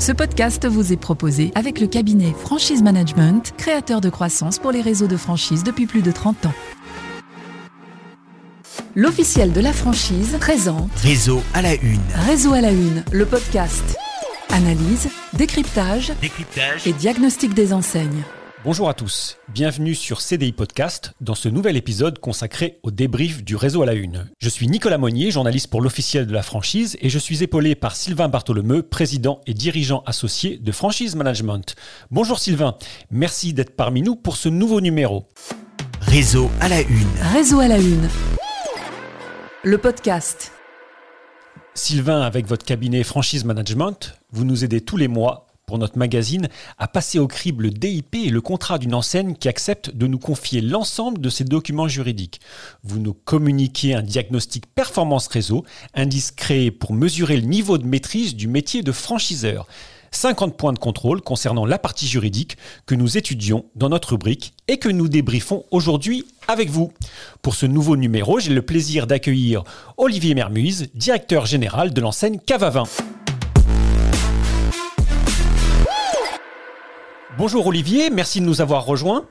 Ce podcast vous est proposé avec le cabinet Franchise Management, créateur de croissance pour les réseaux de franchise depuis plus de 30 ans. L'officiel de la franchise présente Réseau à la une. Réseau à la une, le podcast. Analyse, décryptage Décryptage. et diagnostic des enseignes. Bonjour à tous, bienvenue sur CDI Podcast dans ce nouvel épisode consacré au débrief du réseau à la une. Je suis Nicolas Monnier, journaliste pour l'officiel de la franchise et je suis épaulé par Sylvain Bartholomeu, président et dirigeant associé de Franchise Management. Bonjour Sylvain, merci d'être parmi nous pour ce nouveau numéro. Réseau à la une. Réseau à la une, le podcast. Sylvain, avec votre cabinet Franchise Management, vous nous aidez tous les mois pour notre magazine à passer au crible le DIP et le contrat d'une enseigne qui accepte de nous confier l'ensemble de ses documents juridiques. Vous nous communiquez un diagnostic performance réseau, indice créé pour mesurer le niveau de maîtrise du métier de franchiseur. 50 points de contrôle concernant la partie juridique que nous étudions dans notre rubrique et que nous débriefons aujourd'hui avec vous. Pour ce nouveau numéro, j'ai le plaisir d'accueillir Olivier Mermuise, directeur général de l'enseigne Cavavin. Bonjour Olivier, merci de nous avoir rejoints.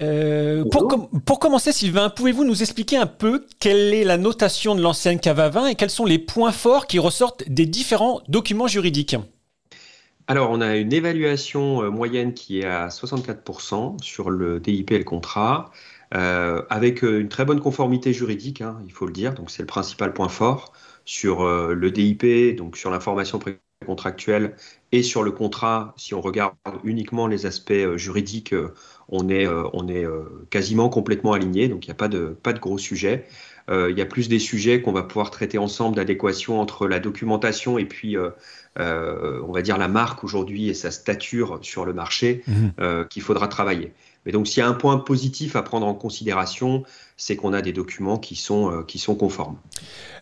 Euh, pour, com- pour commencer, Sylvain, pouvez-vous nous expliquer un peu quelle est la notation de l'enseigne Cavavin et quels sont les points forts qui ressortent des différents documents juridiques? Alors, on a une évaluation euh, moyenne qui est à 64% sur le DIP et le contrat, euh, avec une très bonne conformité juridique, hein, il faut le dire. Donc, c'est le principal point fort sur euh, le DIP, donc sur l'information précontractuelle et sur le contrat. Si on regarde uniquement les aspects euh, juridiques, euh, on est, euh, on est quasiment complètement aligné, donc il n'y a pas de, pas de gros sujets. Euh, il y a plus des sujets qu'on va pouvoir traiter ensemble d'adéquation entre la documentation et puis euh, euh, on va dire la marque aujourd'hui et sa stature sur le marché euh, qu'il faudra travailler. Mais donc s'il y a un point positif à prendre en considération, c'est qu'on a des documents qui sont, euh, qui sont conformes.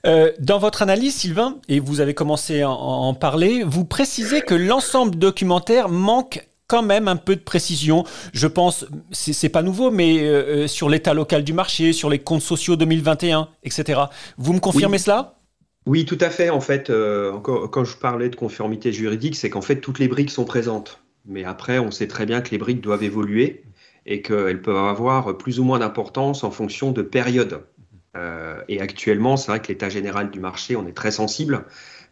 Euh, Dans votre analyse, Sylvain, et vous avez commencé à en, parler, vous précisez que l'ensemble documentaire manque quand même un peu de précision. Je pense, c'est pas nouveau, mais euh, euh, sur l'état local du marché, sur les comptes sociaux 2021, etc. Vous me confirmez Oui. cela? Oui, tout à fait. En fait, euh, encore, quand je parlais de conformité juridique, c'est qu'en fait, toutes les briques sont présentes. Mais après, on sait très bien que les briques doivent évoluer et qu'elles peuvent avoir plus ou moins d'importance en fonction de périodes. Euh, et actuellement, c'est vrai que l'état général du marché, on est très sensible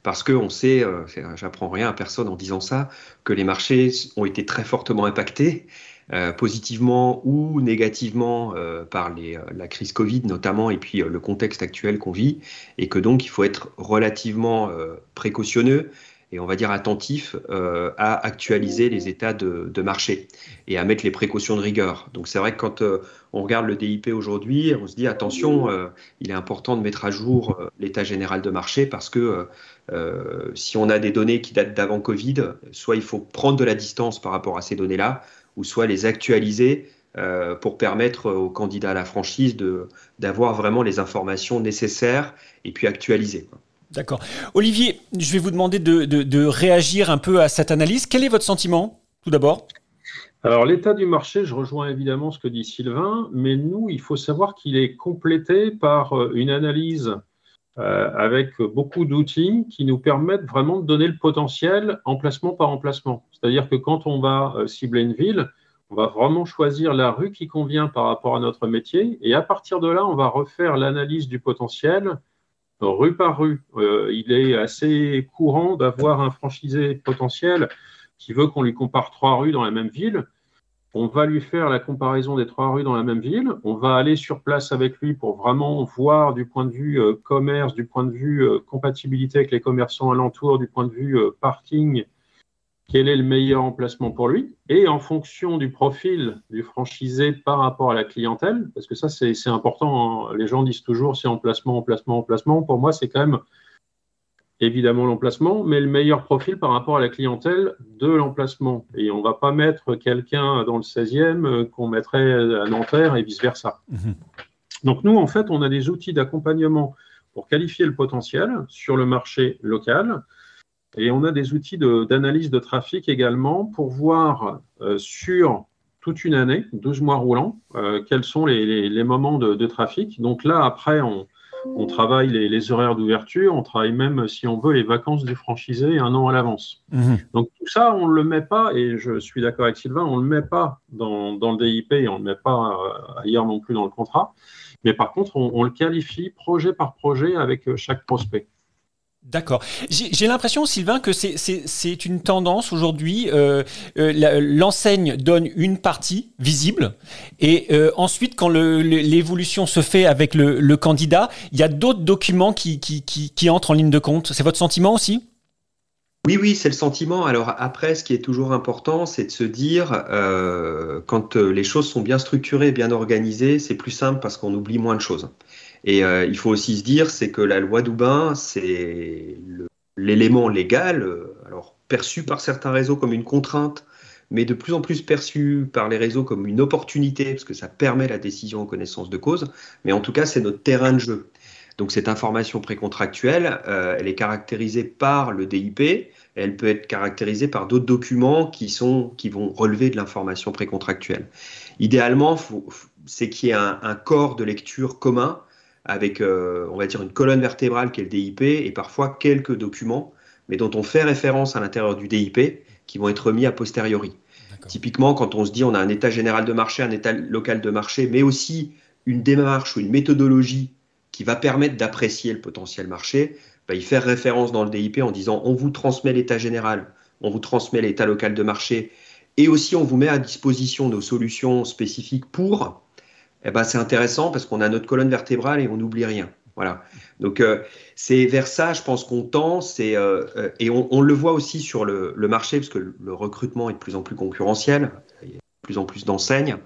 parce qu'on sait, euh, j'apprends rien à personne en disant ça, que les marchés ont été très fortement impactés, euh, positivement ou négativement, euh, par la crise Covid notamment, et puis le contexte actuel qu'on vit, et que donc il faut être relativement précautionneux et on va dire attentif euh, à actualiser les états de, de marché et à mettre les précautions de rigueur. Donc c'est vrai que quand euh, on regarde le DIP aujourd'hui, on se dit attention, euh, il est important de mettre à jour euh, l'état général de marché parce que euh, euh, si on a des données qui datent d'avant Covid, soit il faut prendre de la distance par rapport à ces données-là, ou soit les actualiser pour permettre aux candidats à la franchise d'avoir vraiment les informations nécessaires et puis actualisées. D'accord. Olivier, je vais vous demander de, réagir un peu à cette analyse. Quel est votre sentiment, tout d'abord? Alors, l'état du marché, je rejoins évidemment ce que dit Sylvain, mais nous, il faut savoir qu'il est complété par euh, une analyse euh, avec beaucoup d'outils qui nous permettent vraiment de donner le potentiel emplacement par emplacement. C'est-à-dire que quand on va euh, cibler une ville, on va vraiment choisir la rue qui convient par rapport à notre métier, et à partir de là, on va refaire l'analyse du potentiel rue par rue. Euh, il est assez courant d'avoir un franchisé potentiel qui veut qu'on lui compare trois rues dans la même ville. On va lui faire la comparaison des trois rues dans la même ville. On va aller sur place avec lui pour vraiment voir du point de vue euh, commerce, du point de vue euh, compatibilité avec les commerçants alentours, du point de vue parking, quel est le meilleur emplacement pour lui. Et en fonction du profil du franchisé par rapport à la clientèle, parce que ça c'est important, hein. les gens disent toujours c'est emplacement, emplacement, emplacement. Pour moi c'est quand même évidemment l'emplacement, mais le meilleur profil par rapport à la clientèle de l'emplacement. Et on ne va pas mettre quelqu'un dans le 16e euh, qu'on mettrait à Nanterre et vice-versa. Mhm. Donc nous, en fait, on a des outils d'accompagnement pour qualifier le potentiel sur le marché local. Et on a des outils d'analyse de, trafic également pour voir euh, sur toute une année, 12 mois roulants, euh, quels sont les, les- les moments de, de trafic. Donc là, après, on, on travaille les, horaires d'ouverture, on travaille même, si on veut, les vacances du franchisé un an à l'avance. Mhm. Donc tout ça, on ne le met pas, et je suis d'accord avec Sylvain, on ne le met pas dans, le DIP et on ne le met pas euh, ailleurs non plus dans le contrat. Mais par contre, on le qualifie projet par projet avec chaque prospect. D'accord. J'ai l'impression, Sylvain, que c'est une tendance aujourd'hui. Euh, euh, l'enseigne donne une partie visible et euh, ensuite, quand l'évolution se fait avec le, candidat, il y a d'autres documents qui, qui, entrent en ligne de compte. C'est votre sentiment aussi? Oui, oui, c'est le sentiment. Alors après, ce qui est toujours important, c'est de se dire, quand les choses sont bien structurées, bien organisées, c'est plus simple parce qu'on oublie moins de choses. Et euh, il faut aussi se dire, c'est que la loi Doubin, c'est l'élément légal, euh, alors perçu par certains réseaux comme une contrainte, mais de plus en plus perçu par les réseaux comme une opportunité, parce que ça permet la décision en connaissance de cause, mais en tout cas, c'est notre terrain de jeu. Donc cette information précontractuelle, euh, elle est caractérisée par le DIP, elle peut être caractérisée par d'autres documents qui, sont, qui vont relever de l'information précontractuelle. Idéalement, c'est qu'il y ait un, corps de lecture commun avec, euh, on va dire, une colonne vertébrale qui est le DIP et parfois quelques documents, mais dont on fait référence à l'intérieur du DIP qui vont être mis a posteriori. Typiquement, quand on se dit on a un état général de marché, un état local de marché, mais aussi une démarche ou une méthodologie qui va permettre d'apprécier le potentiel marché, bah, il fait référence dans le DIP en disant on vous transmet l'état général, on vous transmet l'état local de marché, et aussi on vous met à disposition nos solutions spécifiques pour eh ben, c'est intéressant parce qu'on a notre colonne vertébrale et on n'oublie rien. Voilà. Donc euh, c'est vers ça, je pense qu'on tend. Euh, euh, et on, le voit aussi sur le, marché parce que le recrutement est de plus en plus concurrentiel. Il y a de plus en plus d'enseignes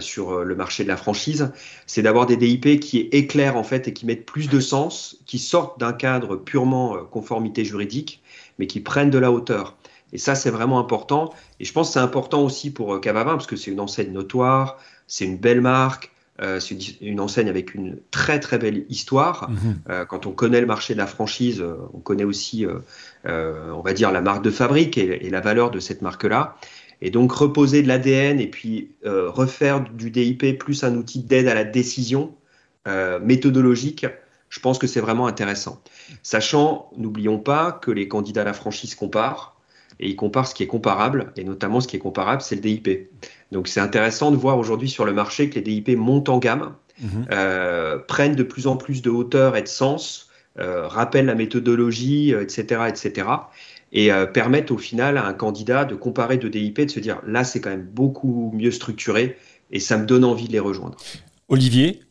sur le marché de la franchise. C'est d'avoir des DIP qui éclairent en fait et qui mettent plus de sens, qui sortent d'un cadre purement conformité juridique, mais qui prennent de la hauteur. Et ça, c'est vraiment important. Et je pense que c'est important aussi pour Cavavin parce que c'est une enseigne notoire. C'est une belle marque. Euh, c'est une, enseigne avec une très très belle histoire. Mhm. Euh, quand on connaît le marché de la franchise, euh, on connaît aussi, on va dire, la marque de fabrique et, la valeur de cette marque-là. Et donc reposer de l'ADN et puis refaire du DIP plus un outil d'aide à la décision méthodologique, je pense que c'est vraiment intéressant. Sachant, n'oublions pas que les candidats à la franchise comparent et ils comparent ce qui est comparable, et notamment ce qui est comparable, c'est le DIP. Donc c'est intéressant de voir aujourd'hui sur le marché que les DIP montent en gamme, mhm. euh, prennent de plus en plus de hauteur et de sens, euh, rappellent la méthodologie, etc., euh, etc., et permettent au final à un candidat de comparer deux DIP, de se dire là c'est quand même beaucoup mieux structuré, et ça me donne envie de les rejoindre. Olivier,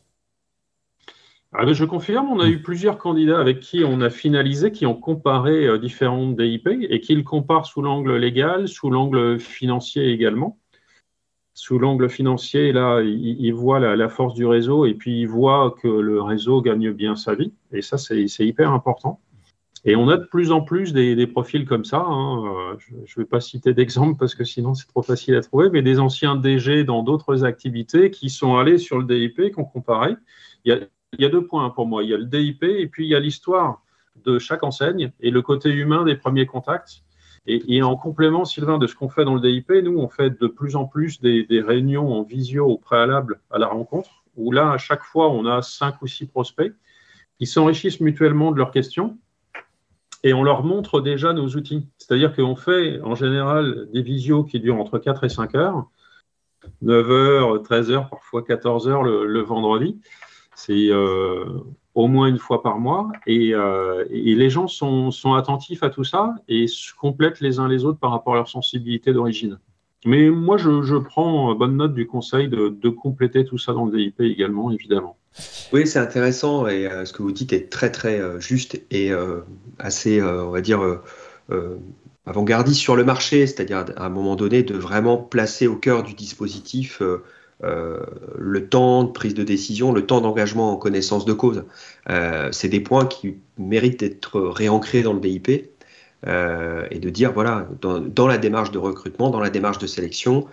ah ben, je confirme, on a eu plusieurs candidats avec qui on a finalisé, qui ont comparé différentes DIP et qui le comparent sous l'angle légal, sous l'angle financier également sous l'angle financier, là, il, voit la, force du réseau et puis il voit que le réseau gagne bien sa vie. Et ça, c'est hyper important. Et on a de plus en plus des, profils comme ça. Hein. Euh, je ne vais pas citer d'exemple parce que sinon c'est trop facile à trouver, mais des anciens DG dans d'autres activités qui sont allés sur le DIP, qui ont comparé. Il y, a, il y a deux points pour moi. Il y a le DIP et puis il y a l'histoire de chaque enseigne et le côté humain des premiers contacts. Et, en complément, Sylvain, de ce qu'on fait dans le DIP, nous, on fait de plus en plus des, réunions en visio au préalable à la rencontre, où là, à chaque fois, on a cinq ou six prospects qui s'enrichissent mutuellement de leurs questions et on leur montre déjà nos outils. C'est-à-dire qu'on fait en général des visios qui durent entre 4 et 5 heures, 9 heures, 13 heures, parfois 14 heures le, vendredi. C'est euh, au moins une fois par mois. Et, euh, les gens sont, attentifs à tout ça et se complètent les uns les autres par rapport à leur sensibilité d'origine. Mais moi, je, prends bonne note du conseil de, compléter tout ça dans le DIP également, évidemment. Oui, c'est intéressant et euh, ce que vous dites est très très juste et assez, on va dire, avant-gardiste sur le marché, c'est-à-dire à un moment donné de vraiment placer au cœur du dispositif euh, le temps de prise de décision, le temps d'engagement en connaissance de cause. Euh, c'est des points qui méritent d'être réancrés dans le DIP euh, et de dire, voilà, dans, la démarche de recrutement, dans la démarche de sélection,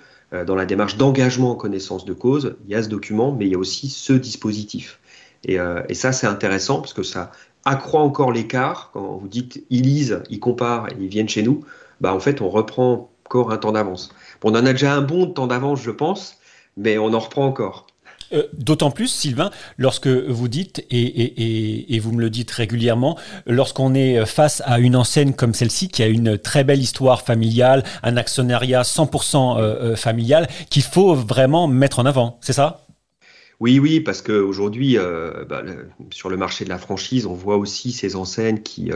dans la démarche d'engagement en connaissance de cause, il y a ce document, mais il y a aussi ce dispositif. Et, ça, c'est intéressant parce que ça accroît encore l'écart. Quand vous dites, ils lisent, ils comparent ils viennent chez nous, bah, en fait, on reprend encore un temps d'avance. on en a déjà un bon temps d'avance, je pense, mais on en reprend encore. Euh, d'autant plus, Sylvain, lorsque vous dites, et, vous me le dites régulièrement, lorsqu'on est face à une enseigne comme celle-ci, qui a une très belle histoire familiale, un actionnariat 100% euh, euh, familial, qu'il faut vraiment mettre en avant, c'est ça? Oui, oui, parce qu'aujourd'hui, bah, sur le marché de la franchise, on voit aussi ces enseignes qui,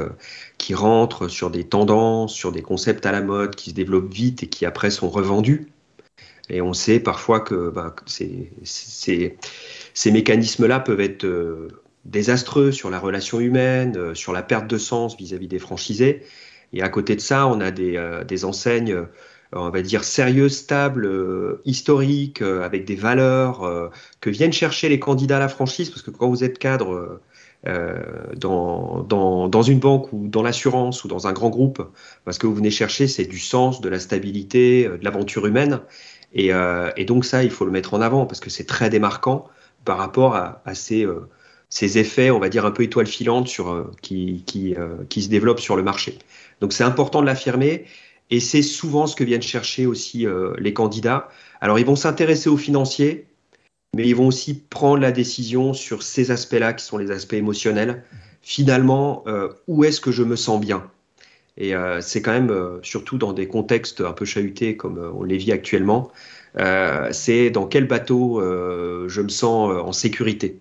qui rentrent sur des tendances, sur des concepts à la mode, qui se développent vite et qui après sont revendus. Et on sait parfois que bah, ces, mécanismes-là peuvent être euh, désastreux sur la relation humaine, euh, sur la perte de sens vis-à-vis des franchisés. Et à côté de ça, on a des, euh, enseignes, on va dire, sérieuses, stables, historiques, avec des valeurs que viennent chercher les candidats à la franchise, parce que quand vous êtes cadre dans, dans, une banque ou dans l'assurance ou dans un grand groupe, parce que vous venez chercher, c'est du sens, de la stabilité, de l'aventure humaine. Euh, et, donc ça, il faut le mettre en avant parce que c'est très démarquant par rapport à, ces, euh, ces, effets, on va dire un peu étoile filante sur, euh, qui, se développent sur le marché. Donc c'est important de l'affirmer et c'est souvent ce que viennent chercher aussi les candidats. Alors ils vont s'intéresser aux financiers, mais ils vont aussi prendre la décision sur ces aspects-là qui sont les aspects émotionnels. Finalement, où est-ce que je me sens bien? Et euh, c'est quand même, euh, surtout dans des contextes un peu chahutés comme euh, on les vit actuellement, c'est dans quel bateau je me sens en sécurité.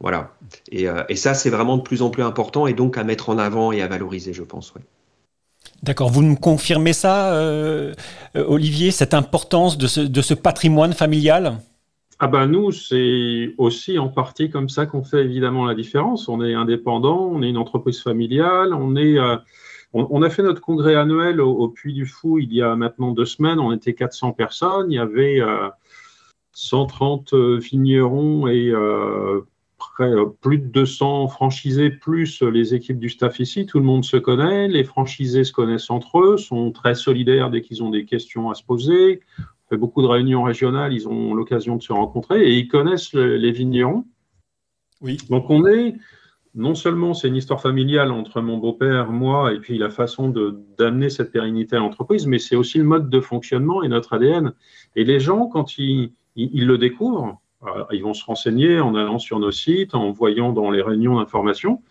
Voilà. Et, ça, c'est vraiment de plus en plus important et donc à mettre en avant et à valoriser, je pense. D'accord. Vous me confirmez ça, Olivier, cette importance de ce, de ce patrimoine familial? Ah ben nous, c'est aussi en partie comme ça qu'on fait évidemment la différence. On est indépendant, on est une entreprise familiale, on est on, a fait notre congrès annuel au, Puy du Fou il y a maintenant deux semaines. On était 400 personnes. Il y avait 130 euh, euh, vignerons et euh, plus de 200 franchisés, plus les équipes du staff ici. Tout le monde se connaît. Les franchisés se connaissent entre eux, sont très solidaires dès qu'ils ont des questions à se poser. On fait beaucoup de réunions régionales. Ils ont l'occasion de se rencontrer et ils connaissent les vignerons. Oui. Donc on est non seulement c'est une histoire familiale entre mon beau-père, moi, et puis la façon d'amener cette pérennité à l'entreprise, mais c'est aussi le mode de fonctionnement et notre ADN. Et les gens, quand ils, le découvrent, euh, ils vont se renseigner en allant sur nos sites, en voyant dans les réunions d'information.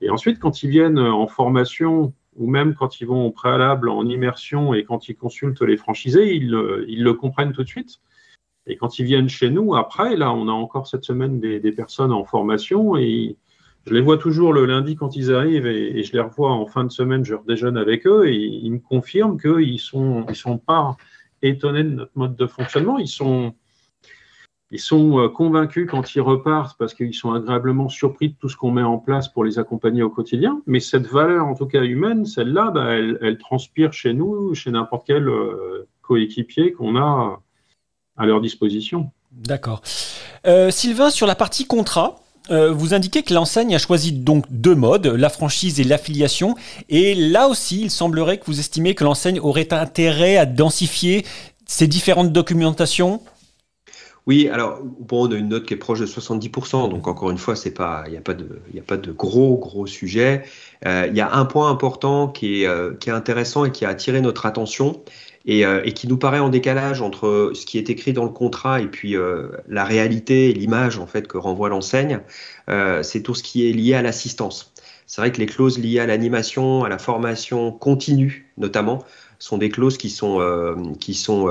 Et ensuite, quand ils viennent en formation ou même quand ils vont au préalable en immersion et quand ils consultent les franchisés, ils, le comprennent tout de suite. Et quand ils viennent chez nous, après, là, on a encore cette semaine des, des personnes en formation et je les vois toujours le lundi quand ils arrivent et, je les revois en fin de semaine, je redéjeune avec eux et ils me confirment qu'ils ne sont, ils sont pas étonnés de notre mode de fonctionnement. Ils sont, ils sont euh, convaincus quand ils repartent parce qu'ils sont agréablement surpris de tout ce qu'on met en place pour les accompagner au quotidien. Mais cette valeur, en tout cas humaine, celle-là, bah, elle, transpire chez nous, chez n'importe quel euh, coéquipier qu'on a à leur disposition. D'accord. Euh, Sylvain, sur la partie contrat, euh, vous indiquez que l'enseigne a choisi donc deux modes, la franchise et l'affiliation. Et là aussi, il semblerait que vous estimez que l'enseigne aurait intérêt à densifier ces différentes documentations oui, alors on a une note qui est proche de 70%, donc encore une fois, il n'y a pas de, a pas de gros gros sujet. Euh, il y a un point important qui est, euh, qui est intéressant et qui a attiré notre attention, euh, et, qui nous paraît en décalage entre ce qui est écrit dans le contrat et puis euh, la réalité et l'image en fait que renvoie l'enseigne, euh, c'est tout ce qui est lié à l'assistance. C'est vrai que les clauses liées à l'animation, à la formation continue notamment, sont des clauses qui sont, qui sont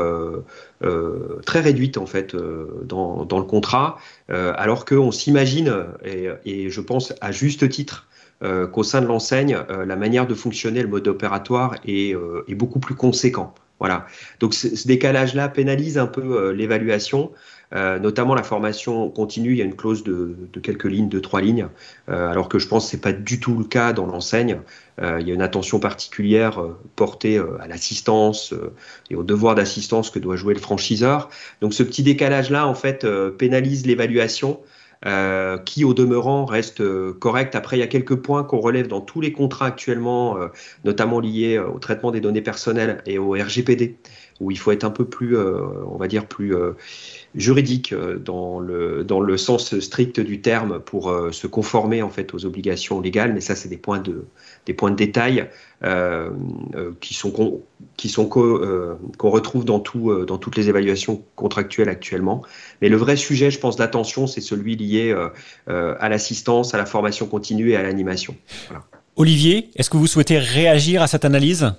très réduites en fait dans, dans, le contrat, alors qu'on s'imagine, et, et, je pense à juste titre, qu'au sein de l'enseigne, la manière de fonctionner, le mode opératoire est, est beaucoup plus conséquent. Voilà. Donc ce, décalage-là pénalise un peu euh, l'évaluation, euh, notamment la formation continue. Il y a une clause de, quelques lignes, de trois lignes, euh, alors que je pense que c'est pas du tout le cas dans l'enseigne. il y a une attention particulière portée à l'assistance et au devoir d'assistance que doit jouer le franchiseur. Donc ce petit décalage-là, en fait, pénalise l'évaluation. Euh, qui au demeurant reste euh, correct. Après, il y a quelques points qu'on relève dans tous les contrats actuellement, euh, notamment liés au traitement des données personnelles et au RGPD, où il faut être un peu plus, on va dire, plus juridique dans le, dans le sens strict du terme pour se conformer en fait aux obligations légales. Mais ça, c'est des points de, des points de détail. qui sont qui sont qu'on retrouve dans tout dans toutes les évaluations contractuelles actuellement. Mais le vrai sujet, je pense, d'attention, c'est celui lié à l'assistance, à la formation continue et à l'animation. Olivier, est-ce que vous souhaitez réagir à cette analyse?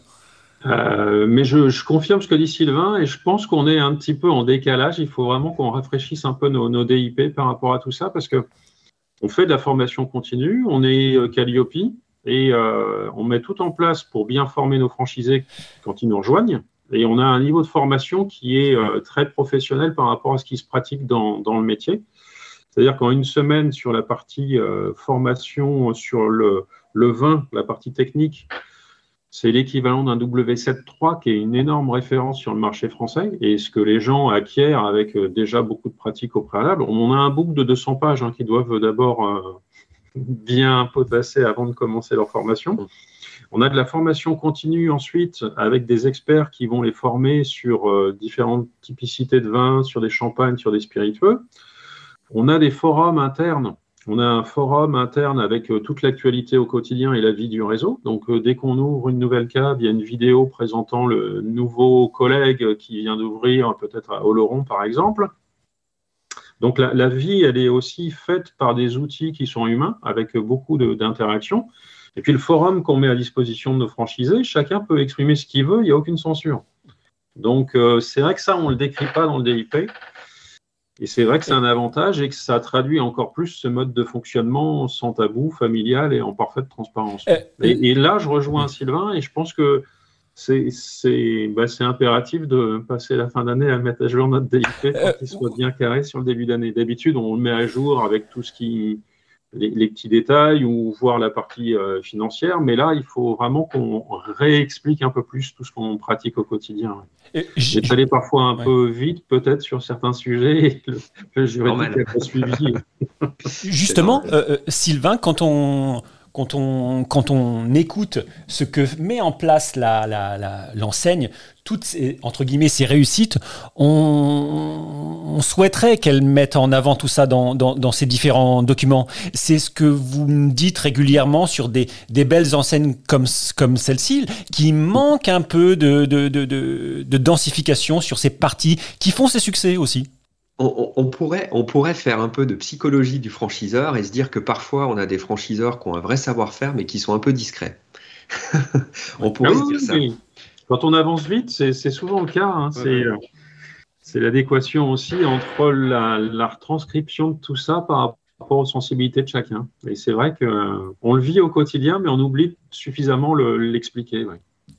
Euh, mais je, confirme ce que dit Sylvain et je pense qu'on est un petit peu en décalage. Il faut vraiment qu'on rafraîchisse un peu nos, DIP par rapport à tout ça parce que on fait de la formation continue, on est euh, Calliope et euh, on met tout en place pour bien former nos franchisés quand ils nous rejoignent. Et on a un niveau de formation qui est très professionnel par rapport à ce qui se pratique dans, le métier. C'est-à-dire qu'en une semaine sur la partie formation sur le, le vin, la partie technique, c'est l'équivalent d'un W73 qui est une énorme référence sur le marché français et ce que les gens acquièrent avec euh, déjà beaucoup de pratiques au préalable. On a un book de 200 pages hein, qui doivent d'abord euh, bien potasser avant de commencer leur formation. On a de la formation continue ensuite avec des experts qui vont les former sur euh, différentes typicités de vin, sur des champagnes, sur des spiritueux. On a des forums internes on a un forum interne avec euh, toute l'actualité au quotidien et la vie du réseau. Donc, euh, dès qu'on ouvre une nouvelle cave, il y a une vidéo présentant le nouveau collègue qui vient d'ouvrir, peut-être à Oloron par exemple. Donc, la, vie, elle est aussi faite par des outils qui sont humains, avec beaucoup d'interactions. Et puis, le forum qu'on met à disposition de nos franchisés, chacun peut exprimer ce qu'il veut, il n'y a aucune censure. Donc, euh, c'est vrai que ça, on ne le décrit pas dans le DIP. Et c'est vrai que c'est un avantage et que ça traduit encore plus ce mode de fonctionnement sans tabou, familial et en parfaite transparence. Euh, et, là, je rejoins Sylvain et je pense que c'est bah, impératif de passer la fin d'année à mettre à jour notre DIP pour euh, qu'il soit bien carré sur le début d'année. D'habitude, on le met à jour avec tout ce qui, les, petits détails ou voir la partie euh, financière, mais là, il faut vraiment qu'on réexplique un peu plus tout ce qu'on pratique au quotidien. J'ai allé parfois un peu vite, peut-être, sur certains sujets, le, le juridique n'a pas suivi. Justement, euh, euh, Sylvain, quand on, quand on, quand on écoute ce que met en place l'enseigne, la, toutes ces, entre guillemets, ces réussites, on, souhaiterait qu'elle mette en avant tout ça dans, dans, ces différents documents. C'est ce que vous me dites régulièrement sur des, des belles enseignes comme, comme celle-ci, qui manquent un peu de, de, de, de densification sur ces parties qui font ses succès aussi on, pourrait, on pourrait faire un peu de psychologie du franchiseur et se dire que parfois on a des franchiseurs qui ont un vrai savoir-faire mais qui sont un peu discrets. on pourrait ah dire ça. Quand on avance vite, c'est souvent le cas. Hein. Euh, c'est l'adéquation aussi entre la, retranscription de tout ça par rapport aux sensibilités de chacun. Et c'est vrai qu'on le vit au quotidien, mais on oublie suffisamment l'expliquer.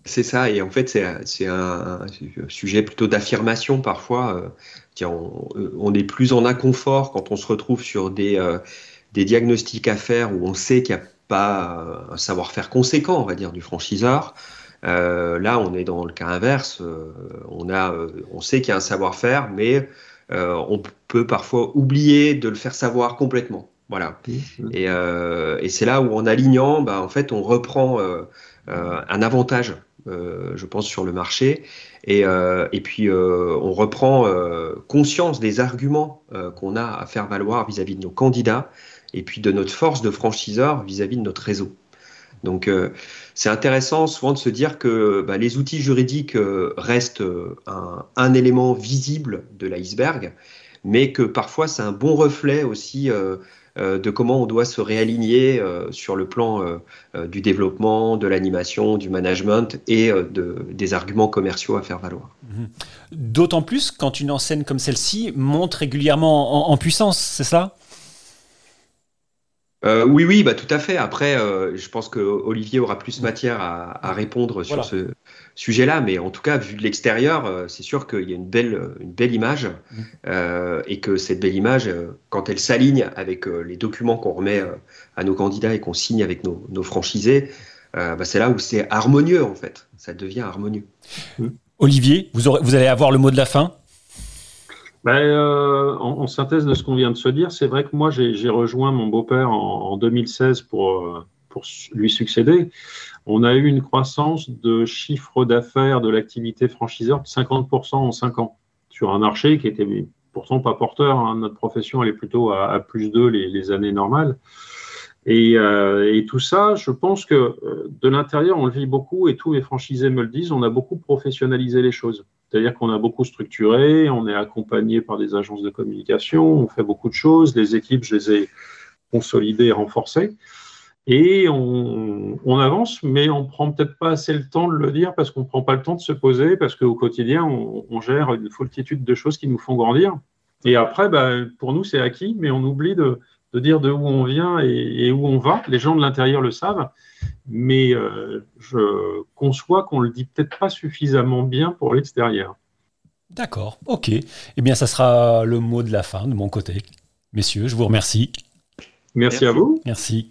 C'est ça, et en fait, c'est un, sujet plutôt d'affirmation parfois. Euh, euh, on, est plus en inconfort quand on se retrouve sur des, euh, des diagnostics à faire où on sait qu'il n'y a pas un savoir-faire conséquent, on va dire, du franchiseur. là, on est dans le cas inverse. on, a, on sait qu'il y a un savoir-faire, mais on peut parfois oublier de le faire savoir complètement. Voilà. Mmh. Et, c'est là où, en alignant, bah, en fait, on reprend un avantage euh, je pense, sur le marché. Et, euh, et puis, euh, on reprend conscience des arguments qu'on a à faire valoir vis-à-vis de nos candidats et puis de notre force de franchiseur vis-à-vis de notre réseau. Donc, c'est intéressant souvent de se dire que bah, les outils juridiques restent un, un, élément visible de l'iceberg, mais que parfois c'est un bon reflet aussi de comment on doit se réaligner euh, sur le plan euh, du développement, de l'animation, du management et des arguments commerciaux à faire valoir. Mhm. D'autant plus quand une enseigne comme celle-ci monte régulièrement en puissance, c'est ça euh, oui, oui, bah, tout à fait. Après, euh, je pense que Olivier aura plus matière à, répondre sur ce sujet-là, mais en tout cas, vu de l'extérieur, euh, c'est sûr qu'il y a une belle, une belle image mmh. et que cette belle image, quand elle s'aligne avec les documents qu'on remet à nos candidats et qu'on signe avec nos, franchisés, bah, c'est là où c'est harmonieux en fait. Ça devient harmonieux. Olivier, vous, aurez, vous allez avoir le mot de la fin? Ben, euh, en, synthèse de ce qu'on vient de se dire, c'est vrai que moi, j'ai rejoint mon beau-père en, 2016 pour, euh, pour lui succéder. On a eu une croissance de chiffre d'affaires de l'activité franchiseur de 50% en 5 ans sur un marché qui était pourtant pas porteur. Hein. Notre profession, elle est plutôt à, plus 2 les, les, années normales. Et, euh, et, tout ça, je pense que euh, de l'intérieur, on le vit beaucoup et tous mes franchisés me le disent, on a beaucoup professionnalisé les choses. C'est-à-dire qu'on a beaucoup structuré, on est accompagné par des agences de communication, on fait beaucoup de choses, les équipes, je les ai consolidées et renforcées. Et on, on avance, mais on prend peut-être pas assez le temps de le dire parce qu'on prend pas le temps de se poser, parce qu'au quotidien, on, on, gère une multitude de choses qui nous font grandir. Et après, bah, pour nous, c'est acquis, mais on oublie de, de dire de où on vient et, où on va. Les gens de l'intérieur le savent, mais euh, je conçois qu'on le dit peut-être pas suffisamment bien pour l'extérieur. D'accord, ok. Eh bien, ça sera le mot de la fin de mon côté. Messieurs, je vous remercie. Merci, Merci. à vous. Merci.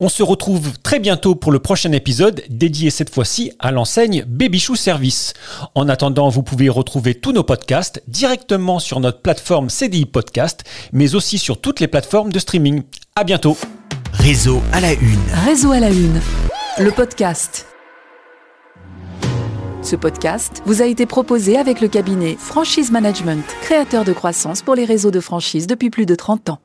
On se retrouve très bientôt pour le prochain épisode dédié cette fois-ci à l'enseigne Babychou Service. En attendant, vous pouvez retrouver tous nos podcasts directement sur notre plateforme CDI Podcast, mais aussi sur toutes les plateformes de streaming. À bientôt. Réseau à la une. Réseau à la une. Le podcast. Ce podcast vous a été proposé avec le cabinet Franchise Management, créateur de croissance pour les réseaux de franchise depuis plus de 30 ans.